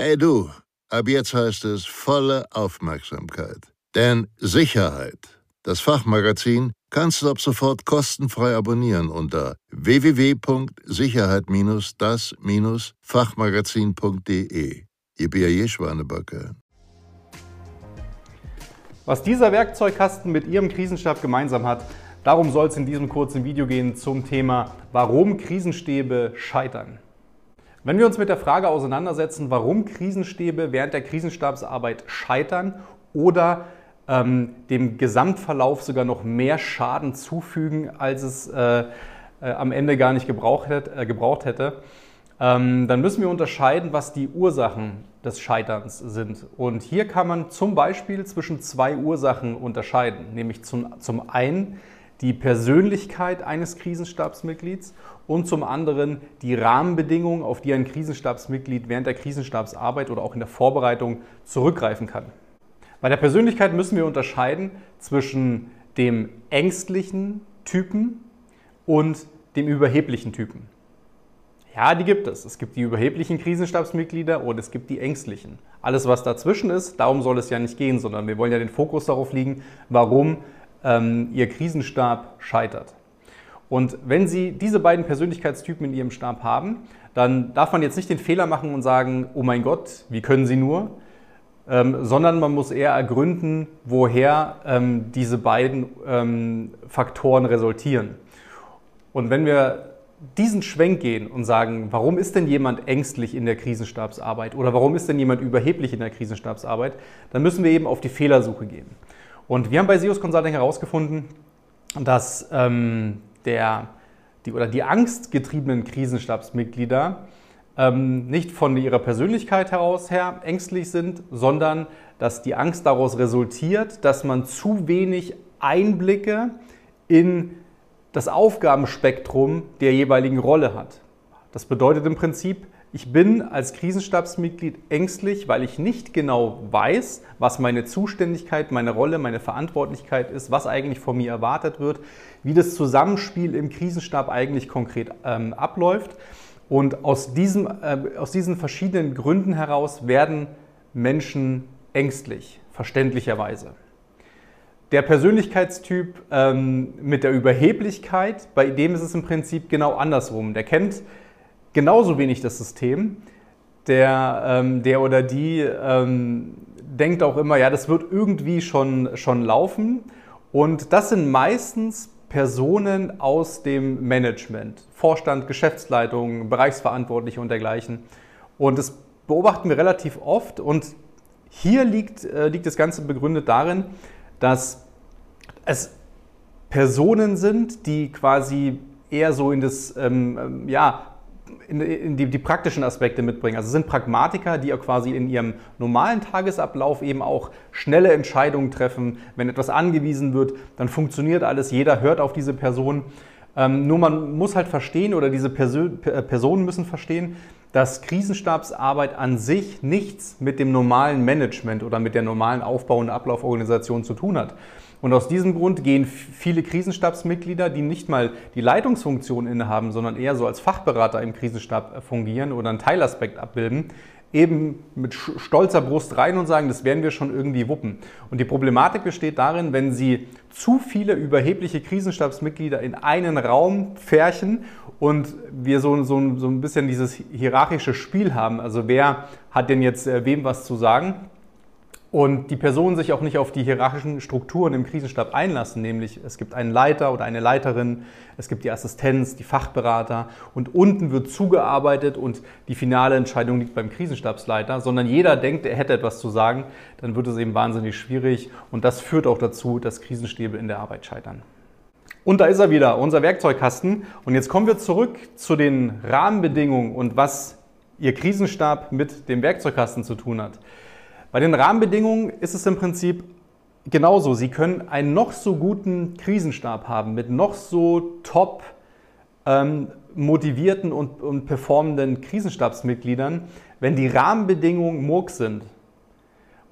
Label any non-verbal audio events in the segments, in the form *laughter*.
Hey du, ab jetzt heißt es volle Aufmerksamkeit. Denn Sicherheit, das Fachmagazin, kannst du ab sofort kostenfrei abonnieren unter www.sicherheit-das-fachmagazin.de. Ihr B.A.J. Schwanebacke. Was dieser Werkzeugkasten mit Ihrem Krisenstab gemeinsam hat, darum soll es in diesem kurzen Video gehen zum Thema, warum Krisenstäbe scheitern. Wenn wir uns mit der Frage auseinandersetzen, warum Krisenstäbe während der Krisenstabsarbeit scheitern oder ähm, dem Gesamtverlauf sogar noch mehr Schaden zufügen, als es äh, äh, am Ende gar nicht gebraucht, hätte, äh, gebraucht hätte, ähm, dann müssen wir unterscheiden, was die Ursachen des Scheiterns sind. Und hier kann man zum Beispiel zwischen zwei Ursachen unterscheiden, nämlich zum, zum einen die Persönlichkeit eines Krisenstabsmitglieds und zum anderen die Rahmenbedingungen, auf die ein Krisenstabsmitglied während der Krisenstabsarbeit oder auch in der Vorbereitung zurückgreifen kann. Bei der Persönlichkeit müssen wir unterscheiden zwischen dem ängstlichen Typen und dem überheblichen Typen. Ja, die gibt es. Es gibt die überheblichen Krisenstabsmitglieder und es gibt die ängstlichen. Alles, was dazwischen ist, darum soll es ja nicht gehen, sondern wir wollen ja den Fokus darauf legen, warum ähm, Ihr Krisenstab scheitert. Und wenn Sie diese beiden Persönlichkeitstypen in Ihrem Stab haben, dann darf man jetzt nicht den Fehler machen und sagen, oh mein Gott, wie können Sie nur? Ähm, sondern man muss eher ergründen, woher ähm, diese beiden ähm, Faktoren resultieren. Und wenn wir diesen Schwenk gehen und sagen, warum ist denn jemand ängstlich in der Krisenstabsarbeit oder warum ist denn jemand überheblich in der Krisenstabsarbeit, dann müssen wir eben auf die Fehlersuche gehen. Und wir haben bei SEOS Consulting herausgefunden, dass ähm, der, die, oder die angstgetriebenen Krisenstabsmitglieder ähm, nicht von ihrer Persönlichkeit heraus her ängstlich sind, sondern dass die Angst daraus resultiert, dass man zu wenig Einblicke in das Aufgabenspektrum der jeweiligen Rolle hat. Das bedeutet im Prinzip, ich bin als Krisenstabsmitglied ängstlich, weil ich nicht genau weiß, was meine Zuständigkeit, meine Rolle, meine Verantwortlichkeit ist, was eigentlich von mir erwartet wird, wie das Zusammenspiel im Krisenstab eigentlich konkret ähm, abläuft. Und aus, diesem, äh, aus diesen verschiedenen Gründen heraus werden Menschen ängstlich, verständlicherweise. Der Persönlichkeitstyp ähm, mit der Überheblichkeit, bei dem ist es im Prinzip genau andersrum. Der kennt genauso wenig das System. Der, ähm, der oder die ähm, denkt auch immer, ja, das wird irgendwie schon, schon laufen. Und das sind meistens Personen aus dem Management, Vorstand, Geschäftsleitung, Bereichsverantwortliche und dergleichen. Und das beobachten wir relativ oft. Und hier liegt, äh, liegt das Ganze begründet darin, dass es Personen sind, die quasi eher so in das ähm, ähm ja, in, in die, die, praktischen Aspekte mitbringen. Also sind Pragmatiker, die ja quasi in ihrem normalen Tagesablauf eben auch schnelle Entscheidungen treffen. Wenn etwas angewiesen wird, dann funktioniert alles, jeder hört auf diese Person. Ähm, nur man muss halt verstehen oder diese Persön äh, Personen müssen verstehen, dass Krisenstabsarbeit an sich nichts mit dem normalen Management oder mit der normalen Aufbau- und Ablauforganisation zu tun hat. Und aus diesem Grund gehen viele Krisenstabsmitglieder, die nicht mal die Leitungsfunktion innehaben, sondern eher so als Fachberater im Krisenstab fungieren oder einen Teilaspekt abbilden, eben mit stolzer Brust rein und sagen, das werden wir schon irgendwie wuppen. Und die Problematik besteht darin, wenn Sie zu viele überhebliche Krisenstabsmitglieder in einen Raum färchen und wir so, so, so ein bisschen dieses hierarchische Spiel haben, also wer hat denn jetzt äh, wem was zu sagen, und die Personen sich auch nicht auf die hierarchischen Strukturen im Krisenstab einlassen, nämlich es gibt einen Leiter oder eine Leiterin, es gibt die Assistenz, die Fachberater und unten wird zugearbeitet und die finale Entscheidung liegt beim Krisenstabsleiter, sondern jeder denkt, er hätte etwas zu sagen, dann wird es eben wahnsinnig schwierig und das führt auch dazu, dass Krisenstäbe in der Arbeit scheitern. Und da ist er wieder, unser Werkzeugkasten. Und jetzt kommen wir zurück zu den Rahmenbedingungen und was Ihr Krisenstab mit dem Werkzeugkasten zu tun hat. Bei den Rahmenbedingungen ist es im Prinzip genauso. Sie können einen noch so guten Krisenstab haben mit noch so top ähm, motivierten und, und performenden Krisenstabsmitgliedern. Wenn die Rahmenbedingungen Murk sind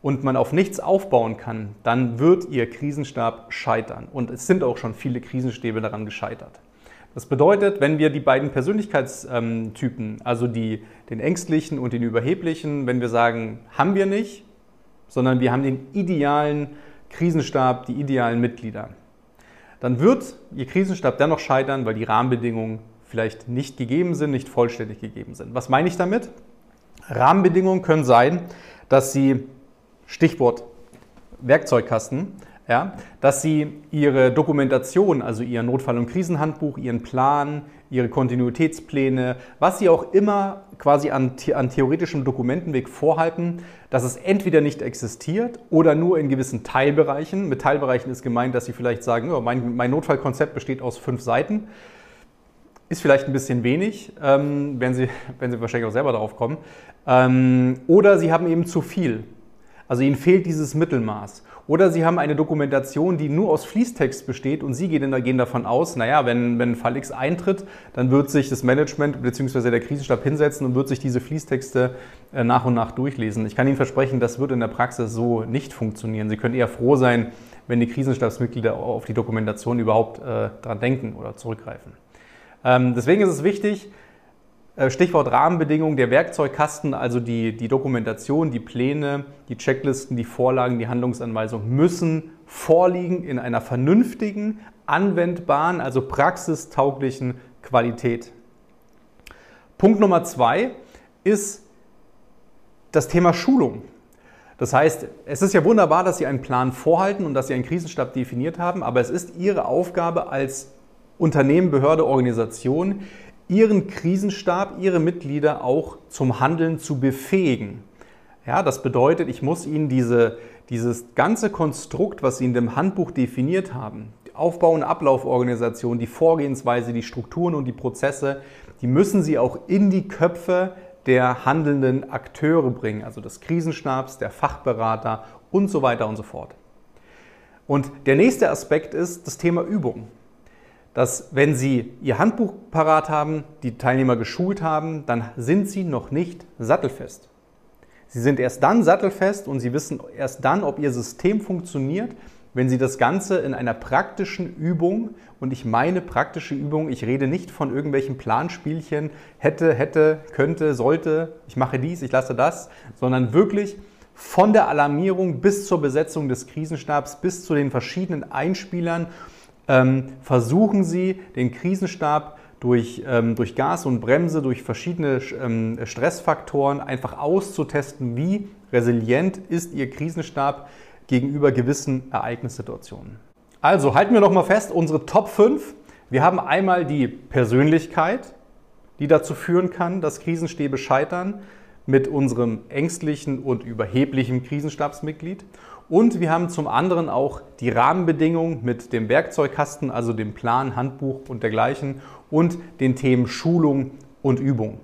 und man auf nichts aufbauen kann, dann wird Ihr Krisenstab scheitern. Und es sind auch schon viele Krisenstäbe daran gescheitert. Das bedeutet, wenn wir die beiden Persönlichkeitstypen, also die, den ängstlichen und den überheblichen, wenn wir sagen, haben wir nicht, sondern wir haben den idealen Krisenstab, die idealen Mitglieder, dann wird Ihr Krisenstab dennoch scheitern, weil die Rahmenbedingungen vielleicht nicht gegeben sind, nicht vollständig gegeben sind. Was meine ich damit? Rahmenbedingungen können sein, dass Sie, Stichwort Werkzeugkasten, ja, dass Sie Ihre Dokumentation, also Ihr Notfall- und Krisenhandbuch, Ihren Plan, Ihre Kontinuitätspläne, was Sie auch immer quasi an, an theoretischem Dokumentenweg vorhalten, dass es entweder nicht existiert oder nur in gewissen Teilbereichen. Mit Teilbereichen ist gemeint, dass Sie vielleicht sagen, oh, mein, mein Notfallkonzept besteht aus fünf Seiten. Ist vielleicht ein bisschen wenig, ähm, wenn, Sie, *laughs* wenn Sie wahrscheinlich auch selber darauf kommen. Ähm, oder Sie haben eben zu viel. Also Ihnen fehlt dieses Mittelmaß. Oder Sie haben eine Dokumentation, die nur aus Fließtext besteht und Sie gehen, davon aus, naja, wenn, wenn Fall X eintritt, dann wird sich das Management bzw. der Krisenstab hinsetzen und wird sich diese Fließtexte äh, nach und nach durchlesen. Ich kann Ihnen versprechen, das wird in der Praxis so nicht funktionieren. Sie können eher froh sein, wenn die Krisenstabsmitglieder auf die Dokumentation überhaupt äh, daran denken oder zurückgreifen. Ähm, deswegen ist es wichtig, Stichwort Rahmenbedingungen, der Werkzeugkasten, also die, die Dokumentation, die Pläne, die Checklisten, die Vorlagen, die Handlungsanweisungen müssen vorliegen in einer vernünftigen, anwendbaren, also praxistauglichen Qualität. Punkt Nummer zwei ist das Thema Schulung. Das heißt, es ist ja wunderbar, dass Sie einen Plan vorhalten und dass Sie einen Krisenstab definiert haben, aber es ist Ihre Aufgabe als Unternehmen, Behörde, Organisation, ihren Krisenstab, ihre Mitglieder auch zum Handeln zu befähigen. Ja, das bedeutet, ich muss ihnen diese, dieses ganze Konstrukt, was sie in dem Handbuch definiert haben, die Aufbau- und Ablauforganisation, die Vorgehensweise, die Strukturen und die Prozesse, die müssen sie auch in die Köpfe der handelnden Akteure bringen, also des Krisenstabs, der Fachberater und so weiter und so fort. Und der nächste Aspekt ist das Thema Übung dass wenn Sie Ihr Handbuch parat haben, die Teilnehmer geschult haben, dann sind Sie noch nicht sattelfest. Sie sind erst dann sattelfest und Sie wissen erst dann, ob Ihr System funktioniert, wenn Sie das Ganze in einer praktischen Übung, und ich meine praktische Übung, ich rede nicht von irgendwelchen Planspielchen, hätte, hätte, könnte, sollte, ich mache dies, ich lasse das, sondern wirklich von der Alarmierung bis zur Besetzung des Krisenstabs, bis zu den verschiedenen Einspielern versuchen Sie, den Krisenstab durch, ähm, durch Gas und Bremse, durch verschiedene ähm, Stressfaktoren einfach auszutesten, wie resilient ist Ihr Krisenstab gegenüber gewissen Ereignissituationen. Also halten wir nochmal fest, unsere Top 5. Wir haben einmal die Persönlichkeit, die dazu führen kann, dass Krisenstäbe scheitern mit unserem ängstlichen und überheblichen Krisenstabsmitglied. Und wir haben zum anderen auch die Rahmenbedingungen mit dem Werkzeugkasten, also dem Plan, Handbuch und dergleichen und den Themen Schulung und Übung.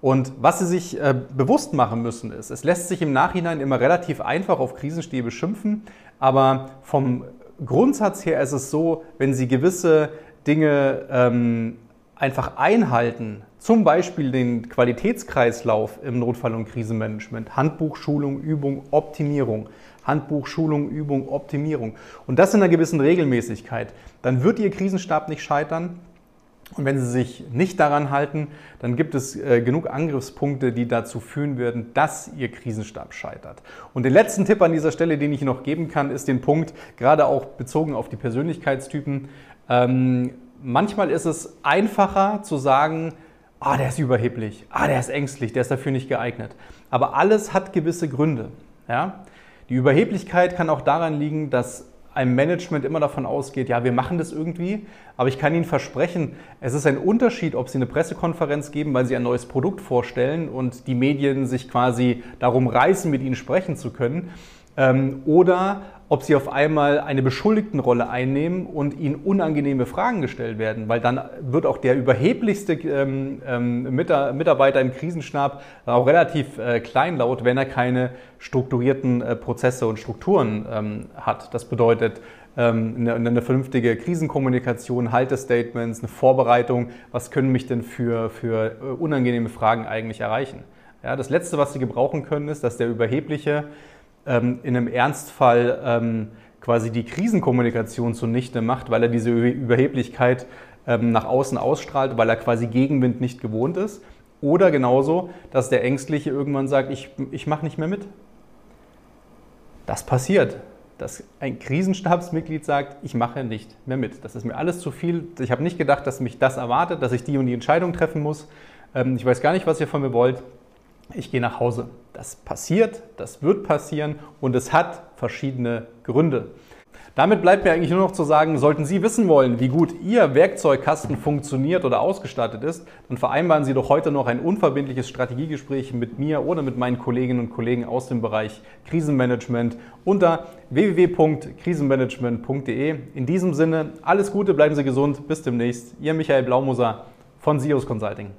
Und was Sie sich äh, bewusst machen müssen, ist, es lässt sich im Nachhinein immer relativ einfach auf Krisenstäbe schimpfen, aber vom Grundsatz her ist es so, wenn Sie gewisse Dinge ähm, einfach einhalten, zum Beispiel den Qualitätskreislauf im Notfall- und Krisenmanagement, Handbuch, Schulung, Übung, Optimierung, Handbuch, Schulung, Übung, Optimierung und das in einer gewissen Regelmäßigkeit, dann wird Ihr Krisenstab nicht scheitern. Und wenn Sie sich nicht daran halten, dann gibt es äh, genug Angriffspunkte, die dazu führen werden, dass Ihr Krisenstab scheitert. Und den letzten Tipp an dieser Stelle, den ich noch geben kann, ist den Punkt, gerade auch bezogen auf die Persönlichkeitstypen. Ähm, manchmal ist es einfacher zu sagen, ah, der ist überheblich, ah, der ist ängstlich, der ist dafür nicht geeignet. Aber alles hat gewisse Gründe. Ja? Die Überheblichkeit kann auch daran liegen, dass ein Management immer davon ausgeht, ja, wir machen das irgendwie, aber ich kann Ihnen versprechen, es ist ein Unterschied, ob Sie eine Pressekonferenz geben, weil Sie ein neues Produkt vorstellen und die Medien sich quasi darum reißen, mit Ihnen sprechen zu können, ähm, oder ob sie auf einmal eine Beschuldigtenrolle einnehmen und ihnen unangenehme Fragen gestellt werden, weil dann wird auch der überheblichste ähm, ähm, Mitarbeiter im Krisenstab auch relativ äh, kleinlaut, wenn er keine strukturierten äh, Prozesse und Strukturen ähm, hat. Das bedeutet, ähm, eine, eine, vernünftige Krisenkommunikation, Haltestatements, eine Vorbereitung, was können mich denn für, für äh, unangenehme Fragen eigentlich erreichen. Ja, das Letzte, was Sie gebrauchen können, ist, dass der Überhebliche ähm, in einem Ernstfall ähm, quasi die Krisenkommunikation zunichte macht, weil er diese Überheblichkeit ähm, nach außen ausstrahlt, weil er quasi Gegenwind nicht gewohnt ist. Oder genauso, dass der Ängstliche irgendwann sagt, ich, ich mache nicht mehr mit. Das passiert dass ein Krisenstabsmitglied sagt, ich mache nicht mehr mit. Das ist mir alles zu viel. Ich habe nicht gedacht, dass mich das erwartet, dass ich die und die Entscheidung treffen muss. Ähm, ich weiß gar nicht, was ihr von mir wollt. Ich gehe nach Hause. Das passiert, das wird passieren und es hat verschiedene Gründe. Damit bleibt mir eigentlich nur noch zu sagen, sollten Sie wissen wollen, wie gut Ihr Werkzeugkasten funktioniert oder ausgestattet ist, dann vereinbaren Sie doch heute noch ein unverbindliches Strategiegespräch mit mir oder mit meinen Kolleginnen und Kollegen aus dem Bereich Krisenmanagement unter www.krisenmanagement.de. In diesem Sinne, alles Gute, bleiben Sie gesund, bis demnächst. Ihr Michael Blaumuser von SIOS Consulting.